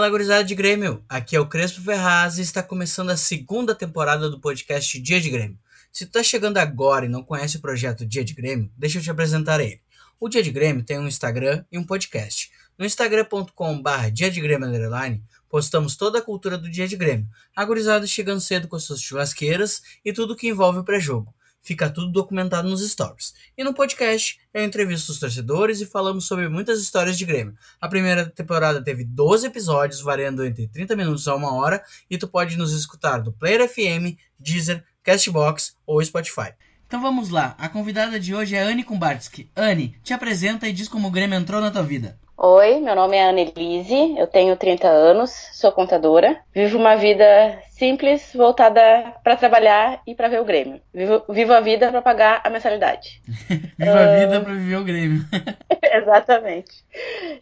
Fala, gurizada de Grêmio! Aqui é o Crespo Ferraz e está começando a segunda temporada do podcast Dia de Grêmio. Se tu tá chegando agora e não conhece o projeto Dia de Grêmio, deixa eu te apresentar ele. O Dia de Grêmio tem um Instagram e um podcast. No instagram.com.br Dia de Grêmio postamos toda a cultura do Dia de Grêmio. A gurizada chegando cedo com as suas churrasqueiras e tudo que envolve o pré-jogo. Fica tudo documentado nos stories. E no podcast, eu entrevisto os torcedores e falamos sobre muitas histórias de Grêmio. A primeira temporada teve 12 episódios, variando entre 30 minutos a uma hora, e tu pode nos escutar do Player FM, Deezer, Castbox ou Spotify. Então vamos lá, a convidada de hoje é Anne Kumbarski. Anne, te apresenta e diz como o Grêmio entrou na tua vida. Oi, meu nome é Annelise, eu tenho 30 anos, sou contadora, vivo uma vida simples, voltada para trabalhar e para ver o Grêmio. Vivo, vivo a vida para pagar a mensalidade. vivo uh... a vida para viver o Grêmio. Exatamente.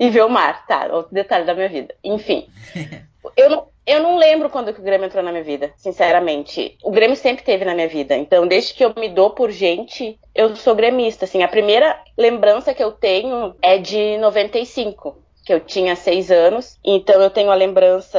E ver o mar, tá, outro detalhe da minha vida. Enfim, eu não, eu não lembro quando que o Grêmio entrou na minha vida, sinceramente. O Grêmio sempre teve na minha vida. Então, desde que eu me dou por gente, eu sou gremista. Assim, a primeira lembrança que eu tenho é de 95, que eu tinha seis anos. Então, eu tenho a lembrança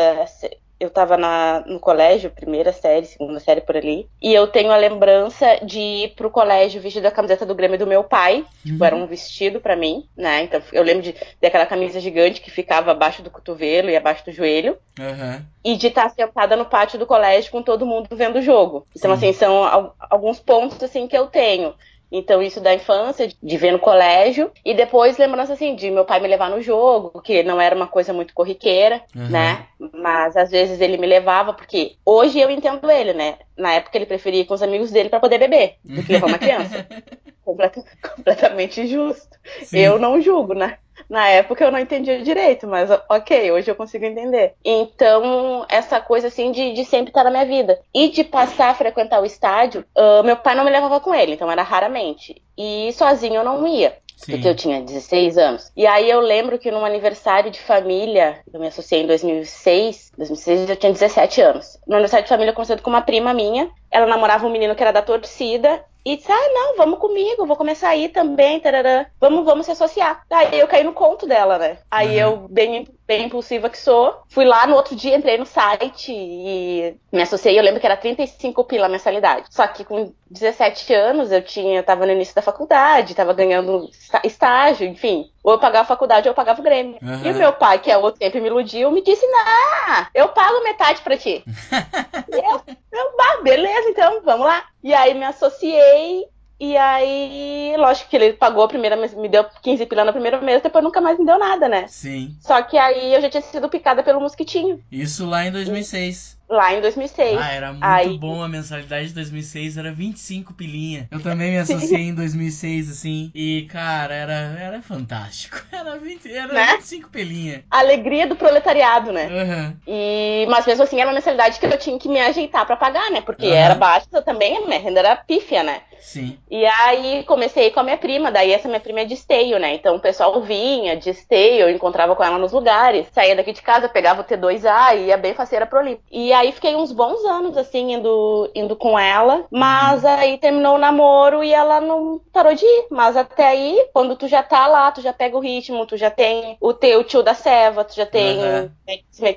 eu tava na, no colégio, primeira série, segunda série por ali, e eu tenho a lembrança de ir pro colégio vestido a camiseta do Grêmio do meu pai, tipo, uhum. tipo, era um vestido para mim, né, então eu lembro de daquela camisa gigante que ficava abaixo do cotovelo e abaixo do joelho, uhum. e de estar sentada no pátio do colégio com todo mundo vendo o jogo. Então, Sim. assim, são alguns pontos, assim, que eu tenho. Então, isso da infância, de ver no colégio. E depois, lembrança assim, de meu pai me levar no jogo, que não era uma coisa muito corriqueira, uhum. né? Mas às vezes ele me levava, porque hoje eu entendo ele, né? Na época ele preferia ir com os amigos dele para poder beber, do que levar uma criança. Completa, completamente justo. Sim. Eu não julgo, né? Na época eu não entendia direito, mas ok, hoje eu consigo entender. Então, essa coisa assim de, de sempre estar na minha vida. E de passar a frequentar o estádio, uh, meu pai não me levava com ele, então era raramente. E sozinho eu não ia. Sim. Porque eu tinha 16 anos. E aí eu lembro que num aniversário de família, eu me associei em 2006, 2006 eu tinha 17 anos. No aniversário de família eu conheci com uma prima minha. Ela namorava um menino que era da torcida e disse, ah, não, vamos comigo, vou começar a ir também, tarará. Vamos, vamos se associar. Aí eu caí no conto dela, né? Aí uhum. eu, bem, bem impulsiva que sou, fui lá no outro dia, entrei no site e me associei. Eu lembro que era 35 pila a mensalidade. Só que com 17 anos eu tinha, tava no início da faculdade, tava ganhando estágio, enfim. Ou eu pagava a faculdade ou eu pagava o Grêmio. Uhum. E o meu pai, que é outro sempre me iludiu, me disse: Não, eu pago metade pra ti. eu, eu, ah, beleza, então, vamos lá. E aí me associei e aí, lógico que ele pagou a primeira, me deu 15 pila no primeiro mês, depois nunca mais me deu nada, né? Sim. Só que aí eu já tinha sido picada pelo mosquitinho. Isso lá em 2006. Lá em 2006. Ah, era muito Aí... bom a mensalidade de 2006, era 25 pilinha. Eu também me associei em 2006, assim, e, cara, era, era fantástico. Era, 20, era né? 25 pilinha. Alegria do proletariado, né? Uhum. E, mas mesmo assim, era uma mensalidade que eu tinha que me ajeitar para pagar, né? Porque uhum. era baixa também, a minha renda era pífia, né? Sim. E aí comecei com a minha prima, daí essa minha prima é de esteio, né? Então o pessoal vinha de esteio, eu encontrava com ela nos lugares, saía daqui de casa, pegava o T2A e ia bem faceira pro Olimpo. E aí fiquei uns bons anos, assim, indo, indo com ela. Mas uhum. aí terminou o namoro e ela não parou de ir. Mas até aí, quando tu já tá lá, tu já pega o ritmo, tu já tem o teu tio da Seva, tu já tem, uhum.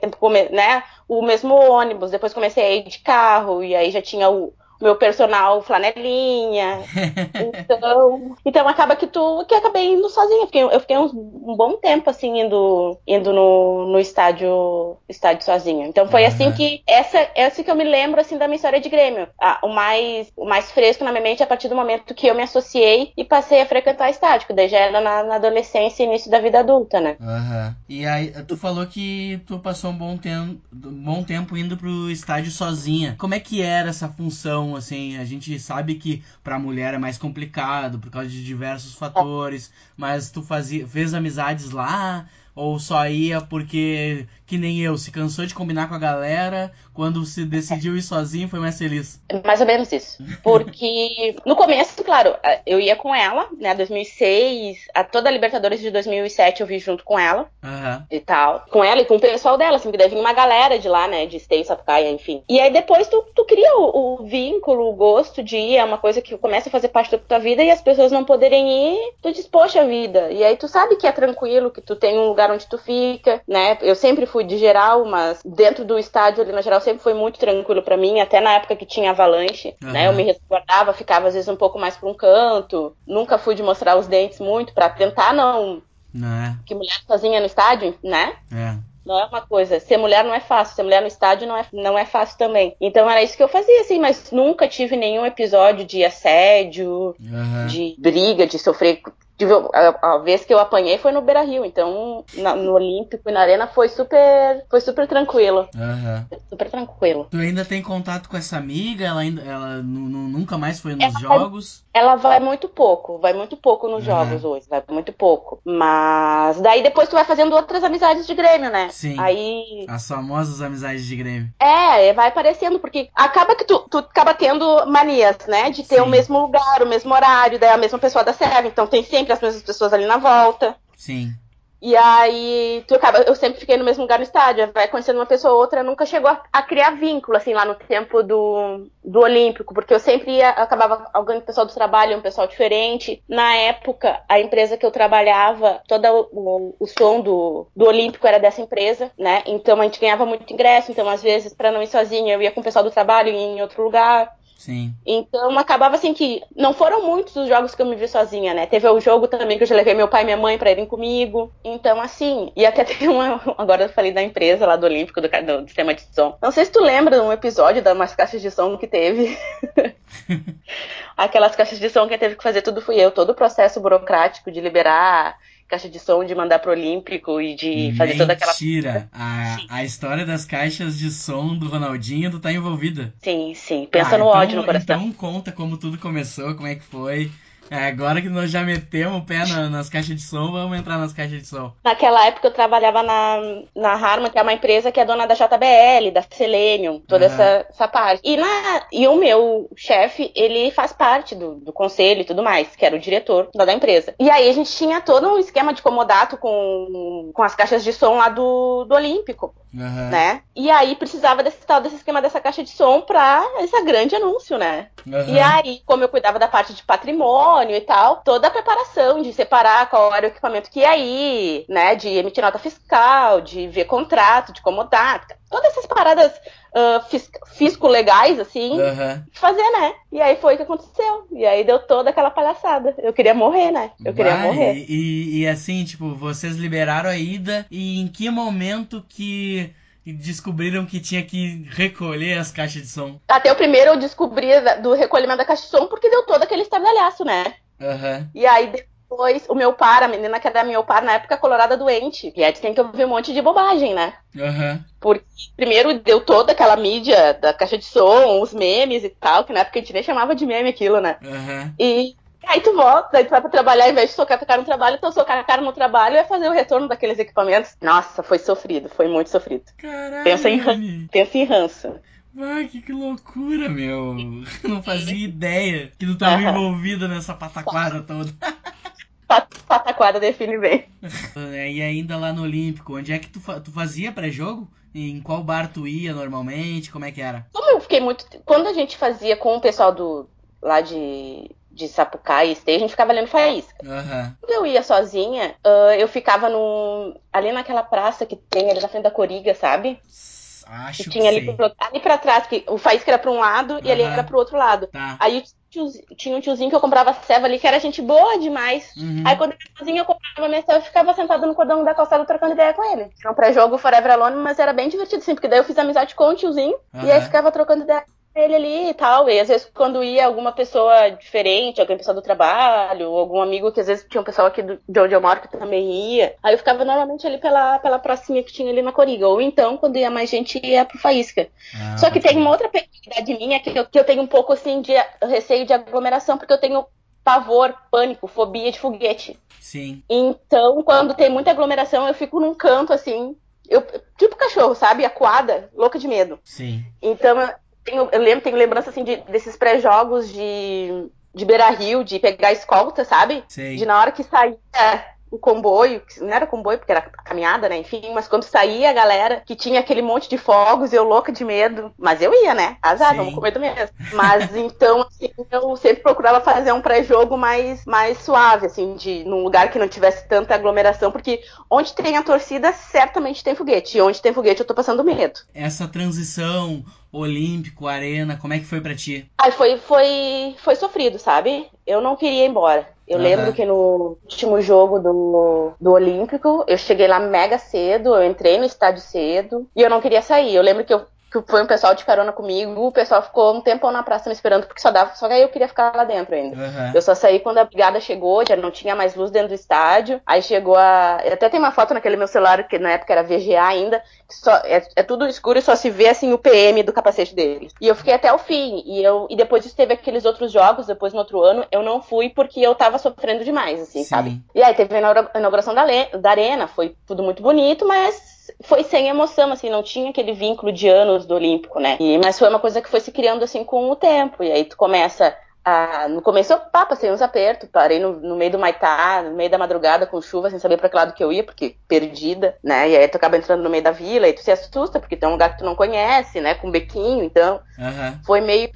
tempo, né? O mesmo ônibus. Depois comecei a ir de carro e aí já tinha o, meu personal flanelinha. então, então acaba que tu que acabei indo sozinha. Fiquei, eu fiquei uns, um bom tempo assim indo, indo no, no estádio, estádio sozinha. Então foi uhum. assim que essa essa que eu me lembro assim da minha história de Grêmio. Ah, o mais o mais fresco na minha mente é a partir do momento que eu me associei e passei a frequentar estádio, que daí já era na, na adolescência e início da vida adulta, né? Uhum. E aí tu falou que tu passou um bom tempo, um bom tempo indo pro estádio sozinha. Como é que era essa função assim, a gente sabe que para mulher é mais complicado por causa de diversos fatores, mas tu fazia, fez amizades lá ou só ia porque que nem eu, se cansou de combinar com a galera, quando se decidiu ir sozinho foi mais feliz. Mais ou menos isso. Porque no começo, claro, eu ia com ela, né, 2006, a toda a Libertadores de 2007 eu vi junto com ela uhum. e tal. Com ela e com o pessoal dela, assim, que deve vir uma galera de lá, né, de Stay, Sapucaia, enfim. E aí depois tu, tu cria o, o, vínculo, o gosto de ir, é uma coisa que começa a fazer parte da tua vida e as pessoas não poderem ir, tu diz, poxa vida. E aí tu sabe que é tranquilo, que tu tem um lugar onde tu fica, né? Eu sempre fui de geral, mas dentro do estádio ali na geral sempre foi muito tranquilo para mim, até na época que tinha avalanche, uhum. né? Eu me resguardava, ficava às vezes um pouco mais para um canto. Nunca fui de mostrar os dentes muito para tentar não não é? Que mulher sozinha no estádio, né? É. Não é uma coisa. Ser mulher não é fácil. Ser mulher no estádio não é, não é fácil também. Então era isso que eu fazia, assim, mas nunca tive nenhum episódio de assédio, uhum. de briga, de sofrer a, a, vez que eu apanhei foi no Beira Rio, então na, no Olímpico e na Arena foi super, foi super tranquilo. Uhum. Super tranquilo. Tu ainda tem contato com essa amiga? Ela, ainda, ela nunca mais foi nos ela jogos? Vai, ela vai muito pouco, vai muito pouco nos uhum. jogos hoje, vai muito pouco. Mas daí depois tu vai fazendo outras amizades de Grêmio, né? Sim. Aí. As famosas amizades de Grêmio. É, vai aparecendo, porque acaba que tu, tu acaba tendo manias, né? De ter Sim. o mesmo lugar, o mesmo horário, daí a mesma pessoa da serve, então tem sempre as mesmas pessoas ali na volta. Sim. E aí, tu acaba, eu sempre fiquei no mesmo lugar no estádio, vai conhecendo uma pessoa ou outra, nunca chegou a, a, criar vínculo, assim, lá no tempo do, do Olímpico, porque eu sempre ia, acabava alguém pessoal do trabalho, um pessoal diferente. Na época, a empresa que eu trabalhava, todo o, o, som do, do Olímpico era dessa empresa, né? Então a gente ganhava muito ingresso, então às vezes, para não ir sozinha, eu ia com o pessoal do trabalho em outro lugar. Sim. Então acabava assim que não foram muitos os jogos que eu me vi sozinha, né? Teve o jogo também que eu já levei meu pai e minha mãe para irem comigo. Então, assim, e até tem uma. Agora eu falei da empresa lá do Olímpico, do, do, sistema de som. Não sei se tu lembra de um episódio das umas caixas de som que teve. Aquelas caixas de som que teve que fazer tudo fui eu, todo o processo burocrático de liberar caixa de som, de mandar pro Olímpico e de fazer toda aquela. Mentira! A, a história das caixas de som do Ronaldinho, tu tá envolvida. Sim, sim. Pensa ah, no então, ódio no coração. Então conta como tudo começou, como é que foi. É, agora que nós já metemos o pé na, nas caixas de som, vamos entrar nas caixas de som. Naquela época eu trabalhava na, na Harman, que é uma empresa que é dona da JBL, da Selenium, toda uhum. essa, essa parte. E, na, e o meu chefe, ele faz parte do, do conselho e tudo mais, que era o diretor da, da empresa. E aí a gente tinha todo um esquema de comodato com, com as caixas de som lá do, do Olímpico. Uhum. Né? E aí precisava desse tal desse esquema dessa caixa de som pra esse grande anúncio, né? Uhum. E aí, como eu cuidava da parte de patrimônio e tal, toda a preparação de separar qual era o equipamento que ia ir, né? De emitir nota fiscal, de ver contrato, de comodar, todas essas paradas uh, fisco-legais, assim, uhum. fazer, né? E aí foi o que aconteceu. E aí deu toda aquela palhaçada. Eu queria morrer, né? Eu queria Vai, morrer. E, e assim, tipo, vocês liberaram a ida e em que momento que descobriram que tinha que recolher as caixas de som? Até o primeiro eu descobri do recolhimento da caixa de som porque deu todo aquele estardalhaço, né? Uhum. E aí depois, o meu par, a menina que era meu par na época, colorada doente. E aí tem que ouvir um monte de bobagem, né? Uhum. Porque primeiro deu toda aquela mídia da caixa de som, os memes e tal, que na época a gente nem chamava de meme aquilo, né? Uhum. E aí tu volta, aí tu vai pra trabalhar, ao invés de socar a cara no trabalho, então socar a cara no trabalho é fazer o retorno daqueles equipamentos. Nossa, foi sofrido, foi muito sofrido. Caralho. Pensa em, pensa em ranço. Ai, que, que loucura, meu. Eu não fazia ideia que tu tava envolvida nessa pataquada toda. Pataquada define bem. E ainda lá no Olímpico, onde é que tu, tu fazia pré-jogo? Em qual bar tu ia normalmente? Como é que era? Como eu fiquei muito. Quando a gente fazia com o pessoal do lá de, de Sapucaí e Esteja, a gente ficava lendo faísca. Uhum. Quando eu ia sozinha, uh, eu ficava no, ali naquela praça que tem ali na frente da Coriga, sabe? Acho que tinha ali, pro, ali pra trás, que o faísca era pra um lado uhum. e ali era pro outro lado. Tá. Aí tinha um tiozinho que eu comprava ceva ali, que era gente boa demais. Uhum. Aí quando eu ia sozinha, eu comprava minha ceva e ficava sentada no cordão da calçada trocando ideia com ele. Era um pré-jogo Forever Alone, mas era bem divertido, assim, porque daí eu fiz amizade com o tiozinho uhum. e aí ficava trocando ideia ele ali e tal. E às vezes quando ia alguma pessoa diferente, alguma pessoa do trabalho, algum amigo que às vezes tinha um pessoal aqui do, de onde eu moro que também ia. Aí eu ficava normalmente ali pela, pela pracinha que tinha ali na Coriga. Ou então, quando ia mais gente, ia pro Faísca. Ah, Só que tem uma outra peculiaridade minha que eu, que eu tenho um pouco assim de receio de aglomeração, porque eu tenho pavor, pânico, fobia de foguete. Sim. Então, quando tem muita aglomeração, eu fico num canto assim, eu, tipo cachorro, sabe? Acuada, louca de medo. Sim. Então, tenho, eu lembro, tenho lembrança assim de, desses pré-jogos de, de Beira Rio, de pegar escolta, sabe? Sei. De na hora que saía o comboio, não era comboio porque era caminhada, né? Enfim, mas quando saía a galera que tinha aquele monte de fogos, eu louca de medo. Mas eu ia, né? Azar, Sim. vamos com medo mesmo. Mas então, assim, eu sempre procurava fazer um pré-jogo mais, mais suave, assim, de num lugar que não tivesse tanta aglomeração, porque onde tem a torcida, certamente tem foguete. E onde tem foguete, eu tô passando medo. Essa transição olímpico, arena, como é que foi para ti? Ai, foi, foi, foi sofrido, sabe? Eu não queria ir embora. Eu uhum. lembro que no último jogo do, do Olímpico, eu cheguei lá mega cedo, eu entrei no estádio cedo e eu não queria sair. Eu lembro que eu que foi um pessoal de carona comigo, o pessoal ficou um tempo na praça me esperando, porque só dava, só que aí eu queria ficar lá dentro ainda. Uhum. Eu só saí quando a brigada chegou, já não tinha mais luz dentro do estádio, aí chegou a... Até tem uma foto naquele meu celular, que na época era VGA ainda, só, é, é, tudo escuro e só se vê, assim, o PM do capacete deles. E eu fiquei até o fim, e eu e depois disso teve aqueles outros jogos, depois no outro ano, eu não fui porque eu tava sofrendo demais, assim, Sim. sabe? E aí teve a inauguração da, da arena, foi tudo muito bonito, mas foi sem emoção, assim, não tinha aquele vínculo de anos do Olímpico, né? E, mas foi uma coisa que foi se criando, assim, com o tempo. E aí tu começa a... No começo eu pá, passei uns apertos, parei no, no, meio do Maitá, no meio da madrugada, com chuva, sem saber pra que lado que eu ia, porque perdida, né? E aí tu acaba entrando no meio da vila e tu se assusta, porque tem um lugar que tu não conhece, né? Com um bequinho, então... Uhum. Foi meio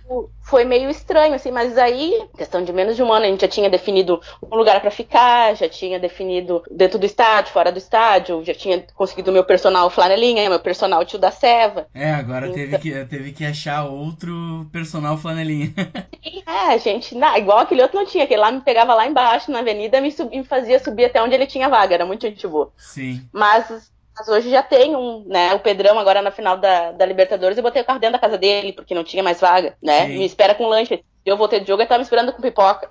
foi meio estranho, assim, mas aí, questão de menos de um ano, a gente já tinha definido um lugar para ficar, já tinha definido dentro do estádio, fora do estádio, já tinha conseguido meu personal flanelinha, meu personal tio da Seva. É, agora então... teve, que, teve que achar outro personal flanelinha. é, gente, não, igual aquele outro não tinha, aquele lá me pegava lá embaixo na avenida e me, sub, me fazia subir até onde ele tinha vaga, era muito gente boa. Sim. Mas mas hoje já tem um, né? O Pedrão agora na final da, da Libertadores, eu botei o carro dentro da casa dele, porque não tinha mais vaga, né? Sim. Me espera com lanche. Eu voltei de jogo e tava me esperando com pipoca.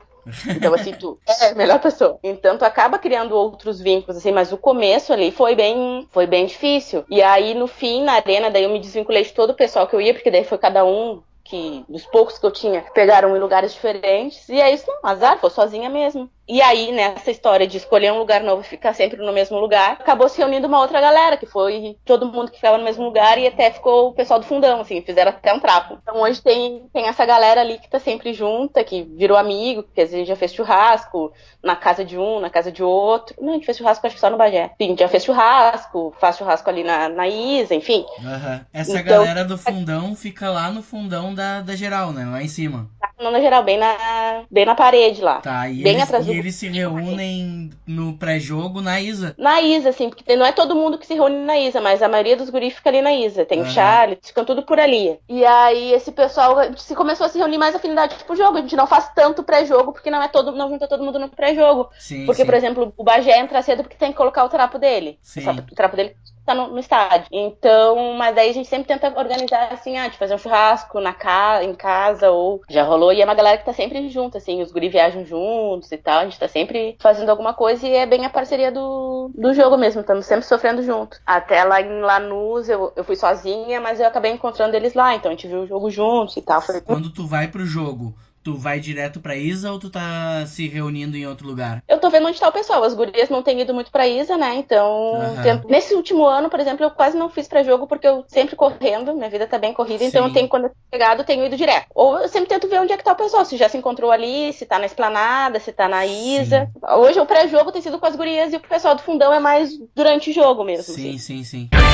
Então, assim, tu é a melhor pessoa. Então, tu acaba criando outros vínculos, assim, mas o começo ali foi bem, foi bem difícil. E aí, no fim, na arena, daí eu me desvinculei de todo o pessoal que eu ia, porque daí foi cada um que dos poucos que eu tinha pegaram em lugares diferentes. E é isso, não, azar, foi sozinha mesmo. E aí, nessa história de escolher um lugar novo e ficar sempre no mesmo lugar, acabou se reunindo uma outra galera, que foi todo mundo que ficava no mesmo lugar e até ficou o pessoal do fundão, assim, fizeram até um trapo. Então hoje tem, tem essa galera ali que tá sempre junta, que virou amigo, que às vezes já fez churrasco na casa de um, na casa de outro. Não, a gente fez churrasco acho que só no Bagé. Enfim, já fez churrasco, faz churrasco ali na, na Isa, enfim. Uhum. Essa então, galera do fundão fica lá no fundão da, da geral, né? Lá em cima. Tá, na geral, bem na, bem na parede lá. Tá, e bem eles, atrás do eles se reúnem no pré-jogo na Isa? Na Isa, sim, porque não é todo mundo que se reúne na Isa, mas a maioria dos guris fica ali na Isa. Tem uhum. o Charlie, ficam tudo por ali. E aí esse pessoal se começou a se reunir mais afinidade pro jogo. A gente não faz tanto pré-jogo porque não é todo, não junta todo mundo no pré-jogo. Porque, sim. por exemplo, o Bagé entra cedo porque tem que colocar o trapo dele. Sim. O trapo dele tá no, no, estádio. Então, mas daí a gente sempre tenta organizar assim, ah, de fazer um churrasco na ca em casa, ou já rolou, e é uma galera que tá sempre junto, assim, os guri viajam juntos e tal, a gente tá sempre fazendo alguma coisa e é bem a parceria do, do jogo mesmo, estamos sempre sofrendo junto. Até lá em Lanús eu, eu fui sozinha, mas eu acabei encontrando eles lá, então a gente viu o jogo juntos e tal. Foi... Quando tu vai pro jogo, tu vai direto pra Isa ou tu tá se reunindo em outro lugar? Eu tô vendo onde tá o pessoal. As gurias não têm ido muito pra Isa, né? Então, uhum. nesse último ano, por exemplo, eu quase não fiz pra jogo porque eu sempre correndo, minha vida tá bem corrida, Sim. então eu tenho, quando eu eu tenho ido direto. Ou eu sempre tento ver onde é que tá o pessoal, se já se encontrou ali, se tá na esplanada, se tá na Isa. Sim. Hoje o pré-jogo tem sido com as gurias e o pessoal do fundão é mais durante o jogo mesmo. Sim, assim. sim, sim.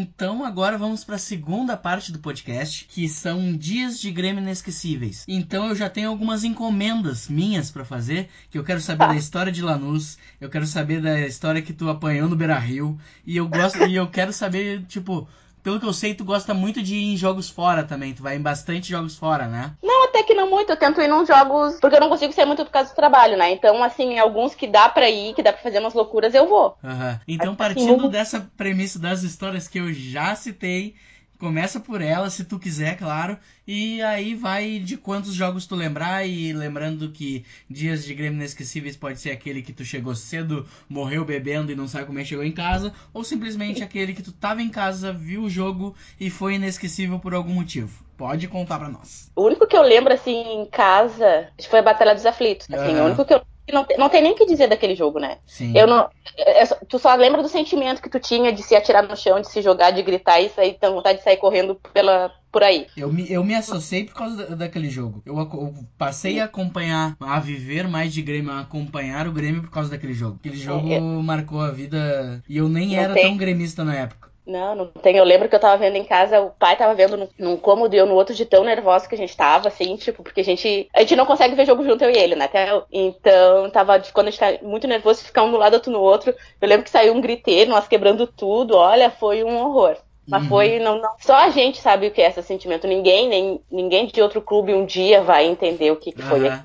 Então agora vamos para a segunda parte do podcast, que são dias de Grêmio inesquecíveis. Então eu já tenho algumas encomendas minhas para fazer, que eu quero saber da história de Lanús, eu quero saber da história que tu apanhou no Beira-Rio, e eu gosto e eu quero saber, tipo, pelo que eu sei, tu gosta muito de ir em jogos fora também. Tu vai em bastante jogos fora, né? Não, até que não muito. Eu tento ir nos jogos. Porque eu não consigo sair muito por causa do trabalho, né? Então, assim, alguns que dá pra ir, que dá pra fazer umas loucuras, eu vou. Uhum. Então, partindo assim, dessa premissa das histórias que eu já citei, Começa por ela, se tu quiser, claro. E aí vai de quantos jogos tu lembrar. E lembrando que dias de Grêmio inesquecíveis pode ser aquele que tu chegou cedo, morreu bebendo e não sabe como é que chegou em casa. Ou simplesmente aquele que tu tava em casa, viu o jogo e foi inesquecível por algum motivo. Pode contar pra nós. O único que eu lembro, assim, em casa, foi a Batalha dos Aflitos. Assim, uhum. o único que eu não, não tem nem o que dizer daquele jogo, né? Sim. Eu não, é, é, tu só lembra do sentimento que tu tinha de se atirar no chão, de se jogar, de gritar e sair, ter vontade de sair correndo pela, por aí. Eu me, eu me associei por causa da, daquele jogo. Eu, eu, passei a acompanhar, a viver mais de Grêmio, a acompanhar o Grêmio por causa daquele jogo. Aquele jogo é, marcou a vida e eu nem era tem. tão gremista na época. Não, não tem. Eu lembro que eu tava vendo em casa, o pai tava vendo num, num cômodo e eu no outro de tão nervosa que a gente tava, assim, tipo, porque a gente. A gente não consegue ver jogo junto, eu e ele, né? Até, então, tava. Quando a gente tá muito nervoso, ficar um do lado, outro no outro. Eu lembro que saiu um griteiro, nós quebrando tudo. Olha, foi um horror. Mas uhum. foi. Não, não, só a gente sabe o que é esse sentimento. Ninguém, nem ninguém de outro clube um dia vai entender o que, que foi uhum.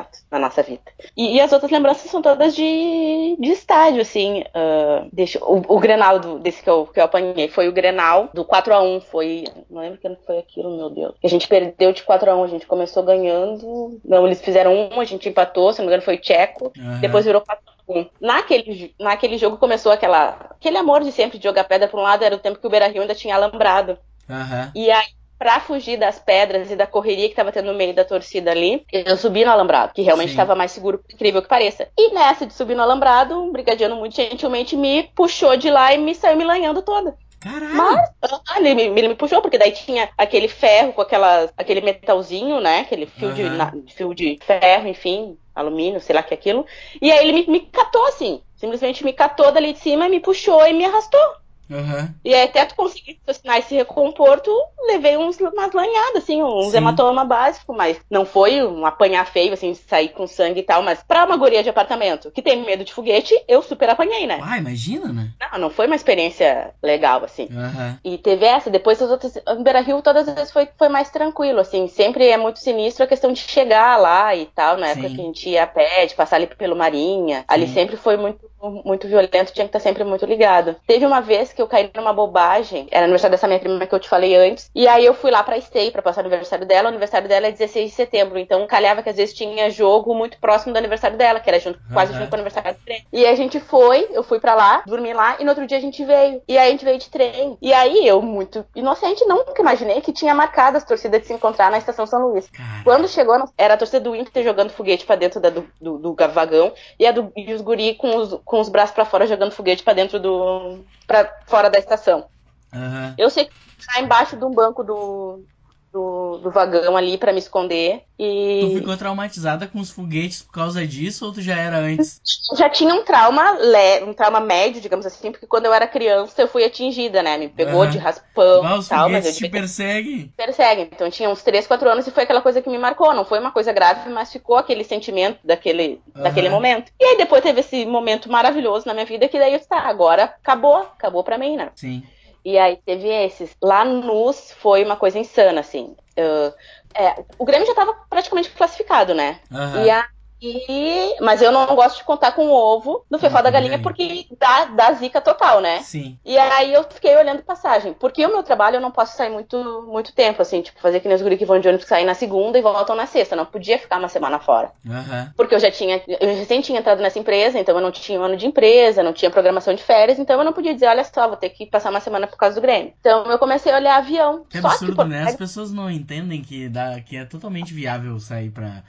Aqui na nossa vida. E, e, as outras lembranças são todas de, de estádio, assim. Uh, deixa, o, o Grenal do, desse que eu, que eu apanhei foi o Grenal do 4 a 1 Foi. Não lembro que foi aquilo, meu Deus. A gente perdeu de 4 a 1 a gente começou ganhando. Não, eles fizeram um, a gente empatou, se não me engano, foi Tcheco. Uhum. Depois virou 4 Naquele, naquele jogo começou aquela, aquele amor de sempre de jogar pedra para um lado, era o tempo que o Beira Rio ainda tinha alambrado. Uhum. E aí para fugir das pedras e da correria que tava tendo no meio da torcida ali, eu subi no alambrado, que realmente estava mais seguro, incrível que pareça. E nessa de subir no alambrado, um brigadiano muito gentilmente me puxou de lá e me saiu me lanhando toda. Caralho! Mas ah, ele, me, ele me puxou, porque daí tinha aquele ferro com aquela, aquele metalzinho, né? Aquele fio, uhum. de, na, fio de ferro, enfim, alumínio, sei lá que é aquilo. E aí ele me, me catou assim. Simplesmente me catou dali de cima, me puxou e me arrastou. Uhum. E aí, até tu conseguir assinar esse recompor, tu levei uns, umas lanhadas, assim, uns Sim. hematoma básico, mas não foi um apanhar feio, assim, sair com sangue e tal, mas pra uma guria de apartamento que tem medo de foguete, eu super apanhei, né? Ah, imagina, né? Não, não foi uma experiência legal, assim. Uhum. E teve essa, depois as outras, Beira Rio todas as vezes foi, foi mais tranquilo, assim, sempre é muito sinistro a questão de chegar lá e tal, na época Sim. que a gente ia a pé, de passar ali pelo Marinha, Sim. ali sempre foi muito, muito violento, tinha que estar sempre muito ligado. Teve uma vez que eu caí numa bobagem. Era aniversário dessa minha prima que eu te falei antes. E aí eu fui lá pra Stay pra passar o aniversário dela. O aniversário dela é 16 de setembro. Então calhava que às vezes tinha jogo muito próximo do aniversário dela, que era junto, uhum. quase junto com o aniversário do trem. E a gente foi, eu fui pra lá, dormi lá, e no outro dia a gente veio. E aí a gente veio de trem. E aí eu, muito inocente, nunca imaginei que tinha marcado as torcidas de se encontrar na estação São Luís. Quando chegou, era a torcida do Inter jogando foguete pra dentro da, do, do, do, vagão e, a do, e os guri com os, com os braços pra fora jogando foguete pra dentro do. pra fora da estação. Uhum. Eu sei que tá embaixo de um banco do, do, do vagão ali para me esconder. E... Tu ficou traumatizada com os foguetes por causa disso ou tu já era antes? Já tinha um trauma le... um trauma médio, digamos assim, porque quando eu era criança eu fui atingida, né? Me pegou uhum. de raspão e tal. Mas eu te perseguem? Perseguem. Então tinha uns 3, 4 anos e foi aquela coisa que me marcou. Não foi uma coisa grave, mas ficou aquele sentimento daquele, uhum. daquele momento. E aí depois teve esse momento maravilhoso na minha vida que daí eu tá, agora acabou, acabou pra mim, né? Sim. E aí teve esses. Lá nos foi uma coisa insana, assim. Uh, é, o Grêmio já estava praticamente classificado, né? Uhum. E a, e, mas eu não gosto de contar com o ovo no fefó da galinha porque dá, dá zica total, né? Sim. E aí eu fiquei olhando passagem. Porque o meu trabalho eu não posso sair muito, muito tempo, assim, tipo, fazer que nem os guri que vão de ônibus sair na segunda e voltam na sexta. Não podia ficar uma semana fora. Uhum. Porque eu já tinha, eu recém tinha entrado nessa empresa, então eu não tinha um ano de empresa, não tinha programação de férias, então eu não podia dizer, olha só, vou ter que passar uma semana por causa do Grêmio. Então eu comecei a olhar avião. Que absurdo, que, né? As pessoas não entendem que, dá, que é totalmente viável sair pra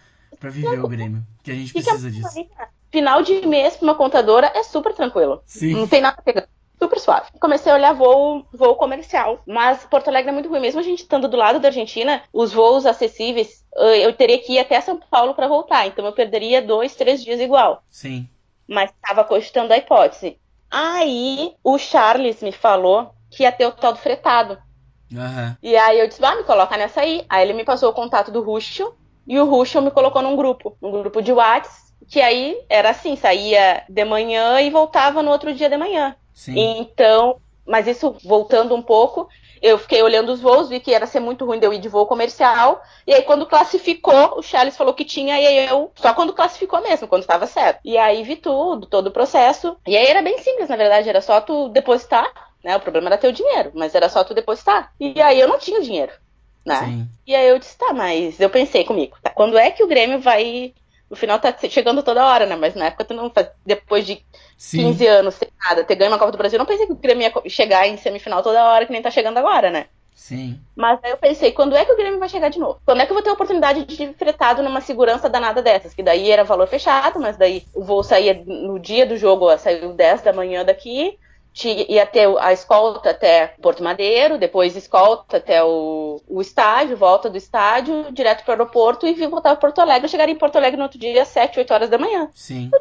para viver o Grêmio. Que a gente precisa disso. Final de mês pra uma contadora é super tranquilo. Sim. Não tem nada pegando. Super suave. Comecei a olhar voo, voo comercial. Mas Porto Alegre é muito ruim. Mesmo a gente estando do lado da Argentina, os voos acessíveis, eu teria que ir até São Paulo para voltar. Então eu perderia dois, três dias igual. Sim. Mas estava cogitando a hipótese. Aí o Charles me falou que ia ter o tal do fretado. Uhum. E aí eu disse, ah, me coloca nessa aí. Aí ele me passou o contato do Ruxo, e o Ruschel me colocou num grupo, um grupo de Whats, que aí era assim, saía de manhã e voltava no outro dia de manhã. Sim. Então, mas isso voltando um pouco, eu fiquei olhando os voos, vi que ia ser muito ruim de eu ir de voo comercial. E aí, quando classificou, o Charles falou que tinha, e aí eu. Só quando classificou mesmo, quando estava certo. E aí vi tudo, todo o processo. E aí era bem simples, na verdade, era só tu depositar, né? O problema era ter o dinheiro, mas era só tu depositar. E aí eu não tinha dinheiro né? Sim. E aí eu disse, tá, mas eu pensei comigo, tá, quando é que o Grêmio vai. No final tá chegando toda hora, né? Mas na época tu não faz. Depois de Sim. 15 anos sem nada, ter ganho uma Copa do Brasil, eu não pensei que o Grêmio ia chegar em semifinal toda hora, que nem tá chegando agora, né? Sim. Mas aí eu pensei, quando é que o Grêmio vai chegar de novo? Quando é que eu vou ter a oportunidade de ir fretado numa segurança danada dessas? Que daí era valor fechado, mas daí o voo saía no dia do jogo, ó, saiu 10 da manhã daqui, ia ter a escolta até Porto Madeiro, depois escolta até o, o estádio, volta do estádio, direto para o aeroporto e voltar para Porto Alegre. Eu chegaria em Porto Alegre no outro dia às 7, 8 horas da manhã. Sim.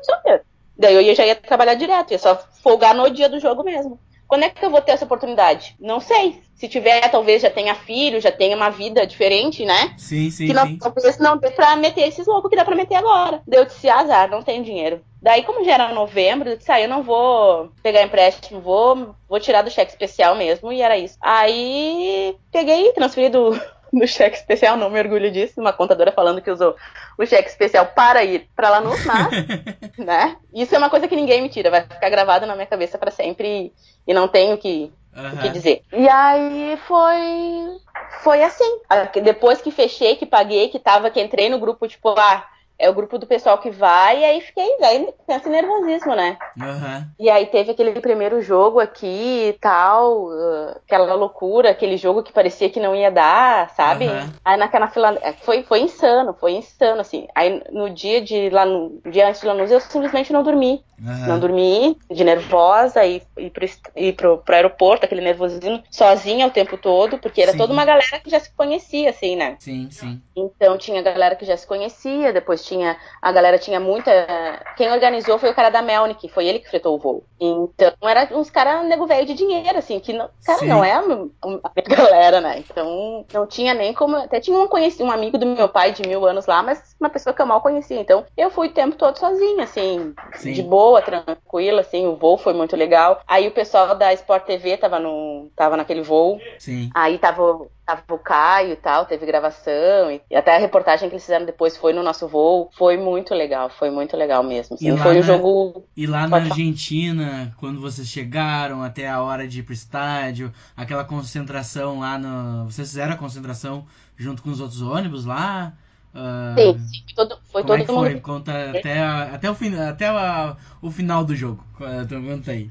Daí eu já ia trabalhar direto, ia só folgar no dia do jogo mesmo. Quando é que eu vou ter essa oportunidade? Não sei. Se tiver, talvez já tenha filho, já tenha uma vida diferente, né? Sim, sim. Que não, sim. talvez não dê pra meter esses loucos que dá pra meter agora. Deu de se azar, não tem dinheiro. Daí, como já era novembro, eu disse, ah, eu não vou pegar empréstimo, vou, vou tirar do cheque especial mesmo, e era isso. Aí peguei, transferi do, do cheque especial, não me orgulho disso, uma contadora falando que usou o cheque especial para ir para Lanús, mas, né? Isso é uma coisa que ninguém me tira, vai ficar gravado na minha cabeça para sempre e não tenho que, Aham. o que dizer. E aí foi foi assim. Depois que fechei, que paguei, que tava, que entrei no grupo, tipo, ah, é o grupo do pessoal que vai, e aí fiquei, aí pensa em nervosismo, né? Aham. E aí teve aquele primeiro jogo aqui e tal, uh, aquela loucura, aquele jogo que parecia que não ia dar, sabe? Aham. Aí naquela fila. é, Foi, foi insano, foi insano, assim. Aí no dia de Lanús, no dia antes de Lanús, eu simplesmente não dormi. Aham. Não dormi, de nervosa, e ir pro, ir pro, pro aeroporto, aquele nervosismo, sozinha o tempo todo, porque era Sim. toda uma galera que já se conhecia, assim, né? Sim, sim. Então tinha galera que já se conhecia, depois tinha. A galera tinha muita. Quem organizou foi o cara da Melnick, foi ele que fretou o voo. Então era uns caras nego velho de dinheiro, assim, que não, cara, Sim. não é a, a galera, né? Então não tinha nem como. Até tinha um conhecido, um amigo do meu pai de mil anos lá, mas uma pessoa que eu mal conhecia. Então eu fui o tempo todo sozinha, assim, Sim. de boa, tranquila, assim, o voo foi muito legal. Aí o pessoal da Sport TV tava, no, tava naquele voo. Sim. Aí tava, tava o Caio e tal, teve gravação, e, até a reportagem que eles fizeram depois foi no nosso voo. Foi muito legal, foi muito legal mesmo. assim. E foi um na- jogo. E lá na. Argentina, quando vocês chegaram até a hora de ir pro estádio, aquela concentração lá no. Vocês fizeram a concentração junto com os outros ônibus lá? Ah, Sim, sim, todo, foi como todo é que mundo. foi? Conta até, a- até, o, fin- até a- o final do jogo. Então, conta aí.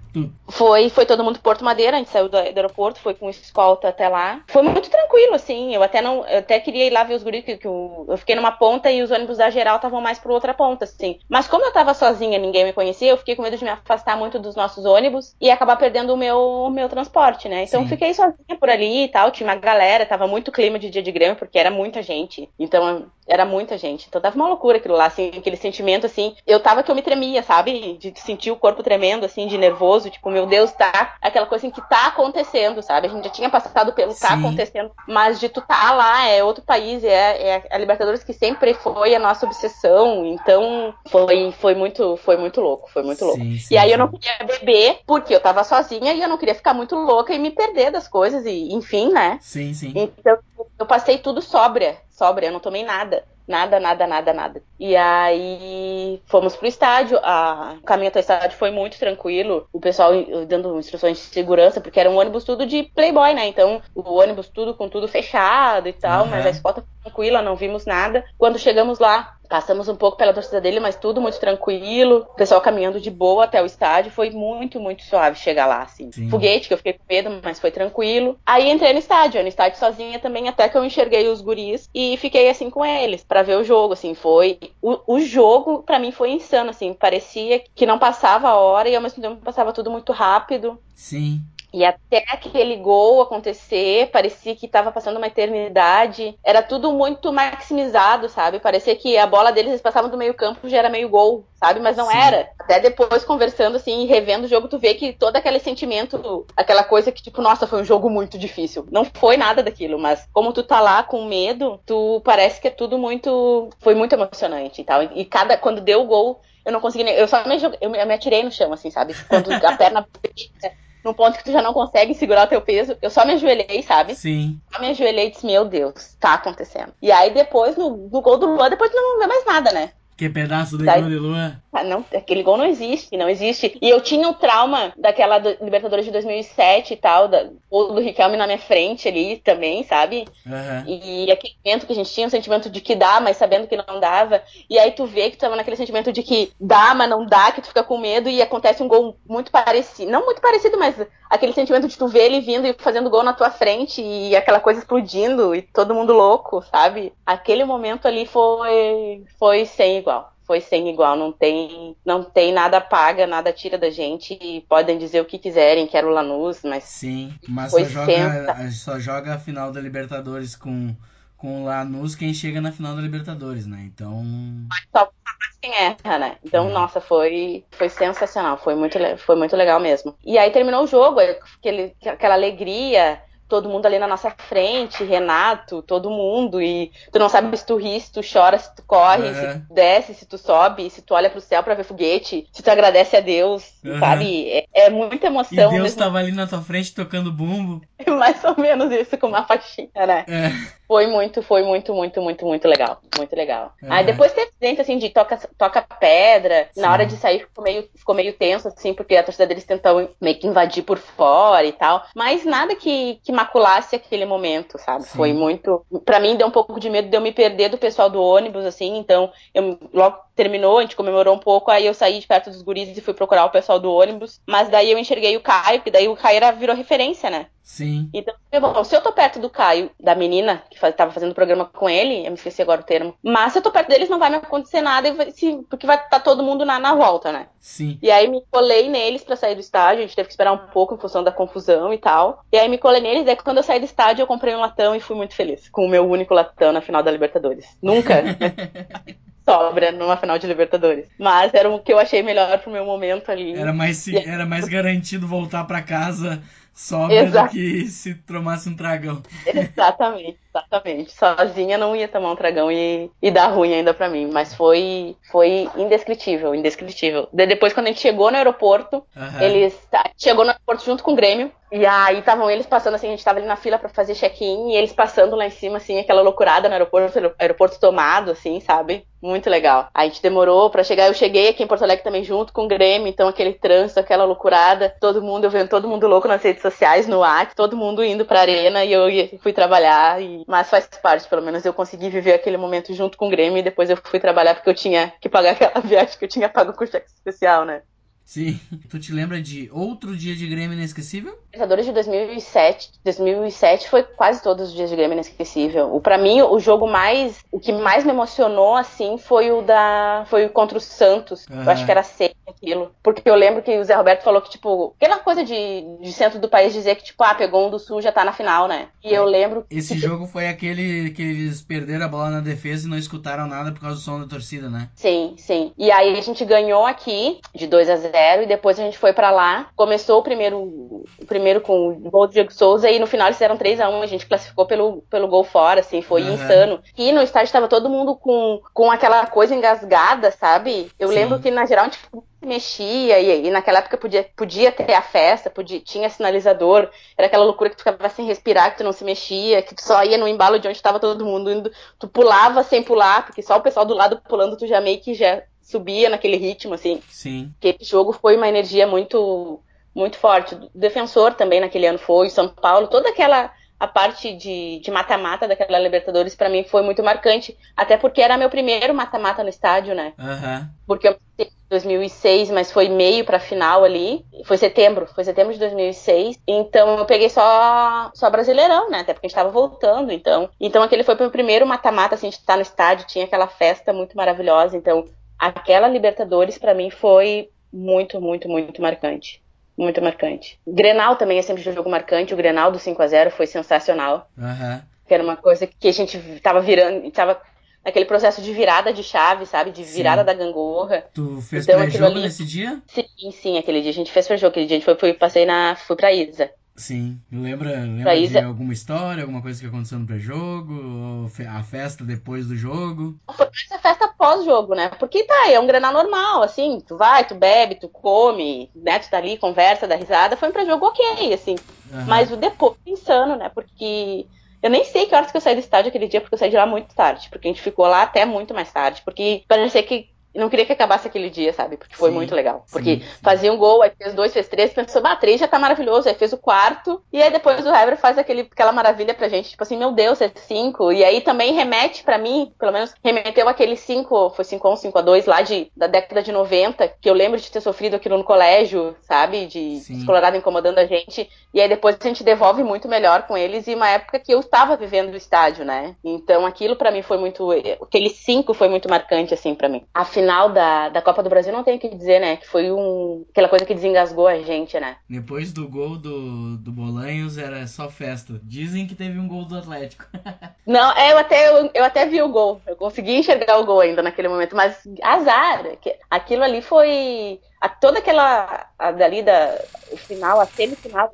Foi, foi todo mundo Porto Madeira, a gente saiu do, do aeroporto, foi com escolta até lá. Foi muito tranquilo, assim. Eu até não. Eu até queria ir lá ver os guris, que, que eu, eu fiquei numa ponta e os ônibus da geral estavam mais pra outra ponta, assim. Mas como eu tava sozinha, ninguém me conhecia, eu fiquei com medo de me afastar muito dos nossos ônibus e acabar perdendo o meu, meu transporte, né? Então Sim. eu fiquei sozinha por ali e tal. Tinha uma galera, tava muito clima de dia de Grêmio, porque era muita gente. Então era muita gente. Então tava uma loucura aquilo lá, assim, aquele sentimento, assim. Eu tava que eu me tremia, sabe? De sentir o corpo tremendo, assim, de nervoso. Tipo, meu Deus, tá. Aquela coisa assim que tá acontecendo, sabe? A gente já tinha passado pelo tá Sim. acontecendo. Mas de tu tá lá, é outro país, é, é a Libertadores que sempre foi a nossa obsessão. Então foi, foi, muito, foi muito louco, foi muito louco. Sim, sim, E aí eu sim. não queria beber, porque eu tava sozinha e eu não queria ficar muito louca e me perder das coisas, e enfim, né? Sim, sim. Então eu passei tudo sóbria, sóbria, eu não tomei nada. Nada, nada, nada, nada. E aí fomos pro estádio. A... O caminho até o estádio foi muito tranquilo. O pessoal dando instruções de segurança, porque era um ônibus tudo de playboy, né? Então o ônibus tudo com tudo fechado e tal, Uhum. mas a escolta tranquila, não vimos nada. Quando chegamos lá, passamos um pouco pela torcida dele, mas tudo muito tranquilo. O pessoal caminhando de boa até o estádio. Foi muito, muito suave chegar lá, assim. Sim. Foguete, que eu fiquei com medo, mas foi tranquilo. Aí entrei no estádio, no estádio sozinha também, até que eu enxerguei os guris e fiquei assim com eles pra ver o jogo, assim, foi o, o jogo pra mim foi insano, assim, parecia que não passava a hora e ao mesmo tempo passava tudo muito rápido. Sim. E até aquele gol acontecer, parecia que estava passando uma eternidade. Era tudo muito maximizado, sabe? Parecia que a bola deles eles passavam do meio campo já era meio gol, sabe? Mas não Sim. era. Até depois conversando assim e revendo o jogo, tu vê que todo aquele sentimento, aquela coisa que tipo, nossa, foi um jogo muito difícil. Não foi nada daquilo, mas como tu tá lá com medo, tu parece que é tudo muito, foi muito emocionante e tal. E cada quando deu o gol, eu não consegui nem, eu só me eu me atirei no chão assim, sabe? Quando a perna num ponto que tu já não consegue segurar o teu peso. Eu só me ajoelhei, sabe? Sim. Só me ajoelhei e disse, meu Deus, tá acontecendo. E aí depois, no, no gol do Luan, depois tu não vê mais nada, né? Que pedaço de gol de Luan. Ah, não, aquele gol não existe, não existe. E eu tinha o trauma daquela do Libertadores de 2007 e tal, da, o do Riquelme na minha frente ali também, sabe? Uhum. E aquele momento que a gente tinha, um sentimento de que dá, mas sabendo que não dava. E aí tu vê que tu tava naquele sentimento de que dá, mas não dá, que tu fica com medo e acontece um gol muito parecido. Não muito parecido, mas aquele sentimento de tu ver ele vindo e fazendo gol na tua frente e aquela coisa explodindo e todo mundo louco, sabe? Aquele momento ali foi, foi sem igual foi sem igual, não tem, não tem nada paga, nada tira da gente. E podem dizer o que quiserem, quero Lanús, mas Sim, mas só joga, só joga a final da Libertadores com com o Lanús quem chega na final da Libertadores, né? Então só quem erra, né? Então, é. nossa, foi foi sensacional, foi muito foi muito legal mesmo. E aí terminou o jogo, aquele, aquela alegria, todo mundo ali na nossa frente, Renato, todo mundo, e tu não sabe se tu ri, se tu chora, se tu corre, uhum. se tu desce, se tu sobe, se tu olha pro céu pra ver foguete, se tu agradece a Deus, uhum. sabe? É, é, muita emoção. E Deus mesmo. tava ali na tua frente tocando bumbo. Mais ou menos isso, com uma faixinha, né? É. Foi muito, foi muito, muito, muito, muito legal. Muito legal. Uhum. Aí depois teve gente assim de toca, toca pedra. Sim. Na hora de sair ficou meio, ficou meio tenso, assim, porque a torcida deles tentou meio que invadir por fora e tal. Mas nada que, que maculasse aquele momento, sabe? Sim. Foi muito. para mim deu um pouco de medo de eu me perder do pessoal do ônibus, assim. Então, eu logo terminou, a gente comemorou um pouco, aí eu saí de perto dos guris e fui procurar o pessoal do ônibus. Mas daí eu enxerguei o Caio, que daí o Caio era, virou referência, né? Sim. Então, bom, se eu tô perto do Caio, da menina que faz, tava fazendo o programa com ele, eu me esqueci agora o termo, mas se eu tô perto deles não vai me acontecer nada, se, porque vai estar tá todo mundo na, na volta, né? Sim. E aí me colei neles para sair do estádio, a gente teve que esperar um pouco em função da confusão e tal. E aí me colei neles, daí quando eu saí do estádio eu comprei um latão e fui muito feliz com o meu único latão na final da Libertadores. Nunca. sobra numa final de Libertadores. Mas era o que eu achei melhor pro meu momento ali. Era mais, era mais garantido voltar para casa sobra Exato. do que se tomasse um tragão. Exatamente, exatamente. Sozinha não ia tomar um tragão e, e dar ruim ainda para mim. Mas foi, foi indescritível, indescritível. depois, quando a gente chegou no aeroporto, uhum. eles. Chegou no aeroporto junto com o Grêmio. E aí estavam eles passando assim, a gente tava ali na fila para fazer check-in e eles passando lá em cima, assim, aquela loucurada no aeroporto, aeroporto tomado, assim, sabe? Muito legal. A gente demorou para chegar, eu cheguei aqui em Porto Alegre também junto com o Grêmio, então aquele trânsito, aquela loucurada, todo mundo, eu vendo todo mundo louco nas redes sociais, no ar, todo mundo indo pra arena e eu fui trabalhar, e... mas faz parte, pelo menos eu consegui viver aquele momento junto com o Grêmio e depois eu fui trabalhar porque eu tinha que pagar aquela viagem que eu tinha pago com cheque especial, né? Sim. Tu te lembra de outro dia de Grêmio inesquecível? Libertadores de 2007. 2007 foi quase todos os dias de Grêmio inesquecível. O para mim o jogo mais, o que mais me emocionou assim foi o da, foi o contra o Santos. Uhum. Eu acho que era seis aquilo, porque eu lembro que o Zé Roberto falou que tipo aquela coisa de, de centro do país dizer que tipo ah pegou um do Sul já tá na final, né? E eu lembro. Esse que, jogo foi aquele que eles perderam a bola na defesa e não escutaram nada por causa do som da torcida, né? Sim, sim. E aí a gente ganhou aqui de 2 a 0 0 e depois a gente foi para lá. Começou o primeiro, o primeiro com o gol do Diego Souza e no final eles fizeram 3 a 1 a gente classificou pelo, pelo gol fora, assim, foi uhum. insano. E no estádio estava todo mundo com, com aquela coisa engasgada, sabe? Eu Sim. lembro que na geral a gente mexia e, e, naquela época podia, podia ter a festa, podia, tinha sinalizador, era aquela loucura que tu ficava sem respirar, que tu não se mexia, que tu só ia no embalo de onde estava todo mundo indo, tu pulava sem pular, porque só o pessoal do lado pulando tu já meio que já subia naquele ritmo, assim. Sim. Que jogo foi uma energia muito, muito forte. O defensor também naquele ano foi, São Paulo, toda aquela a parte de mata-mata daquela Libertadores para mim foi muito marcante, até porque era meu primeiro mata-mata no estádio, né? Uhum. Porque eu em 2006, mas foi meio para final ali, foi setembro, foi setembro de 2006. Então eu peguei só só Brasileirão, né? Até porque a gente tava voltando, então. Então aquele foi meu primeiro mata-mata assim, de estar no estádio, tinha aquela festa muito maravilhosa, então aquela Libertadores para mim foi muito, muito, muito marcante. Muito marcante. Grenal também é sempre um jogo marcante. O Grenal do 5 a 0 foi sensacional. Uhum. Que era uma coisa que a gente tava virando, tava naquele processo de virada de chave, sabe? De virada sim. da gangorra. Tu fez então, pré-jogo ali... nesse dia? Sim, sim, aquele dia a gente fez pré-jogo. Aquele dia a gente foi, foi, passei na, fui pra Isa. Sim. Lembra, lembra de alguma história, alguma coisa que aconteceu no pré-jogo? A festa depois do jogo? Foi essa festa pós-jogo, né? Porque tá, é um granal normal, assim, tu vai, tu bebe, tu come, né? Tu tá ali, conversa, dá risada, foi um pré-jogo ok, assim. Mas o depois, insano, né? Porque Eu nem sei que horas que eu saí do estádio aquele dia, porque eu saí de lá muito tarde. Porque a gente ficou lá até muito mais tarde. Porque parecia que não queria que acabasse aquele dia, sabe? Porque foi sim, muito legal. Porque sim, sim. fazia um gol, aí fez dois, fez três, pensou, ah, três já tá maravilhoso. Aí fez o quarto, e aí depois o Hever faz aquele, aquela maravilha pra gente, tipo assim, meu Deus, é cinco. E aí também remete pra mim, pelo menos remeteu aquele cinco, foi cinco a um, cinco a dois lá de, da década de 90, que eu lembro de ter sofrido aquilo no colégio, sabe? De Colorado incomodando a gente. E aí depois a gente devolve muito melhor com eles, e uma época que eu estava vivendo o estádio, né? Então aquilo para mim foi muito. Aquele cinco foi muito marcante, assim, para mim. A final da, da Copa do Brasil não tem o que dizer, né? Que foi um, aquela coisa que desengasgou a gente, né? Depois do gol do, do Bolanhos era só festa. Dizem que teve um gol do Atlético. não, é, eu até, eu, eu até vi o gol. Eu consegui enxergar o gol ainda naquele momento, mas azar. Aquilo ali foi. A, toda aquela. A, dali da o final, a semifinal,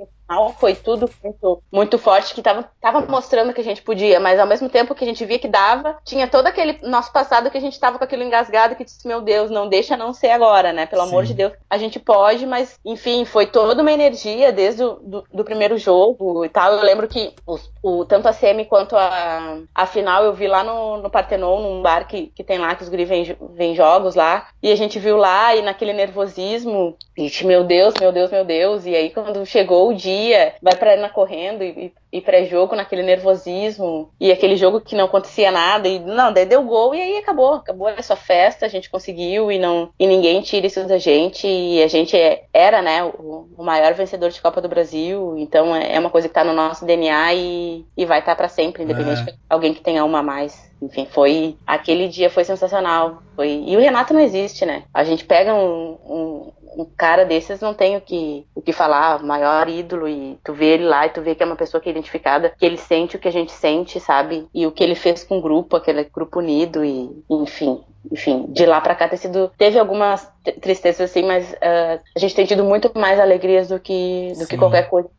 foi tudo muito, muito forte, que tava, tava mostrando que a gente podia, mas ao mesmo tempo que a gente via que dava, tinha todo aquele nosso passado que a gente tava com aquilo engasgado que disse, meu Deus, não deixa não ser agora, né? Pelo Sim. amor de Deus, a gente pode, mas enfim, foi toda uma energia desde o do, do primeiro jogo e tal. Eu lembro que os, o, tanto a semi quanto a, a final eu vi lá no, no Partenon, num bar que, que tem lá, que os guri vêm vem jogos lá, e a gente viu lá e naquele nervosismo, e meu Deus, meu Deus, meu Deus, e aí quando chegou o dia dia, vai pra arena correndo e, e pré-jogo naquele nervosismo. E aquele jogo que não acontecia nada. E não, daí deu gol e aí acabou, acabou essa festa, a gente conseguiu e não e ninguém tira isso da gente. E a gente é, era, né, o, o, maior vencedor de Copa do Brasil, então é, é uma coisa que tá no nosso DNA e, e vai estar tá para sempre, independente é. de alguém que tenha uma a mais. Enfim, foi. Aquele dia foi sensacional. Foi, e o Renato não existe, né? A gente pega um, um, um cara desses não tem o que, o que falar, maior ídolo, e tu vê ele lá e tu vê que é uma pessoa que é identificada, que ele sente o que a gente sente, sabe? E o que ele fez com o grupo, aquele grupo unido, e enfim, enfim, de lá para cá ter sido. Teve algumas tristezas assim, mas uh, a gente tem tido muito mais alegrias do que, do que qualquer coisa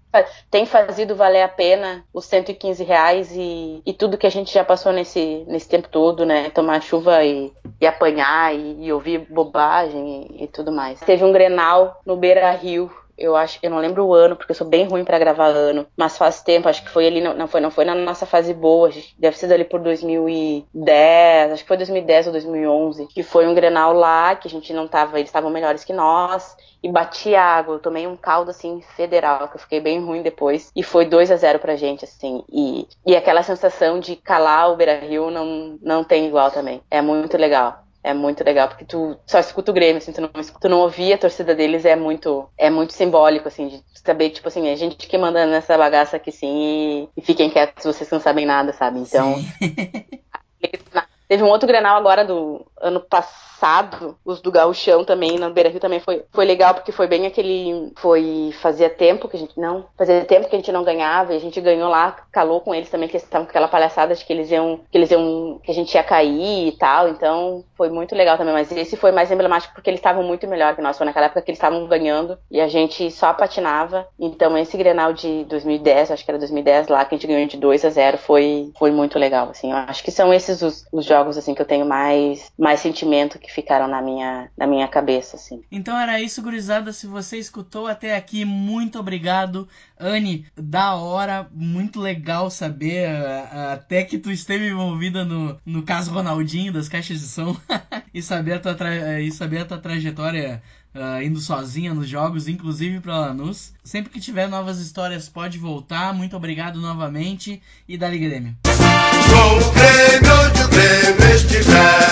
tem fazido valer a pena os 115 reais e, e tudo que a gente já passou nesse, nesse tempo todo, né? Tomar chuva e, e apanhar e, e ouvir bobagem e, e, tudo mais. Teve um Grenal no Beira Rio. Eu acho, eu não lembro o ano, porque eu sou bem ruim para gravar ano, mas faz tempo, acho que foi ali, não, não foi, não foi na nossa fase boa, deve ser ali por 2010, acho que foi 2010 ou 2011, que foi um Grenal lá, que a gente não tava, eles estavam melhores que nós, e bati água. Eu tomei um caldo assim federal, que eu fiquei bem ruim depois. E foi 2 a 0 pra gente, assim. E, e aquela sensação de calar o Beira Rio não, não tem igual também. É muito legal. É muito legal, porque tu só escuta o Grêmio, assim, tu não, tu não ouvir a torcida deles é muito, é muito simbólico, assim, de saber, tipo assim, a gente que manda nessa bagaça aqui, sim, e, e fiquem quietos, vocês não sabem nada, sabe? Então, teve um outro Grenal agora do ano passado, os do Gauchão também, na Beira Rio também foi, foi legal, porque foi bem aquele. Foi. Fazia tempo que a gente não. Fazia tempo que a gente não ganhava, e a gente ganhou lá, calou com eles também, que eles estavam com aquela palhaçada de que eles iam. Que eles iam. que a gente ia cair e tal. Então foi muito legal também. Mas esse foi mais emblemático porque eles estavam muito melhor que nós. Foi naquela época que eles estavam ganhando e a gente só patinava. Então esse Grenal de 2010, acho que era 2010 lá, que a gente ganhou de 2 a 0 foi, foi muito legal. Assim, eu acho que são esses os, os jogos assim que eu tenho mais, mais sentimento que ficaram na minha, na minha cabeça, assim. Então era isso, gurizada. Se você escutou até aqui, muito obrigado. Anne, da hora, muito legal saber, até que tu esteve envolvida no, no caso Ronaldinho das caixas de som e, saber a tua tra... e saber a tua trajetória Uh, indo sozinha nos jogos, inclusive para Lanús. Sempre que tiver novas histórias, pode voltar. Muito obrigado novamente e dali Grêmio. Sou o Grêmio, onde o Grêmio estiver.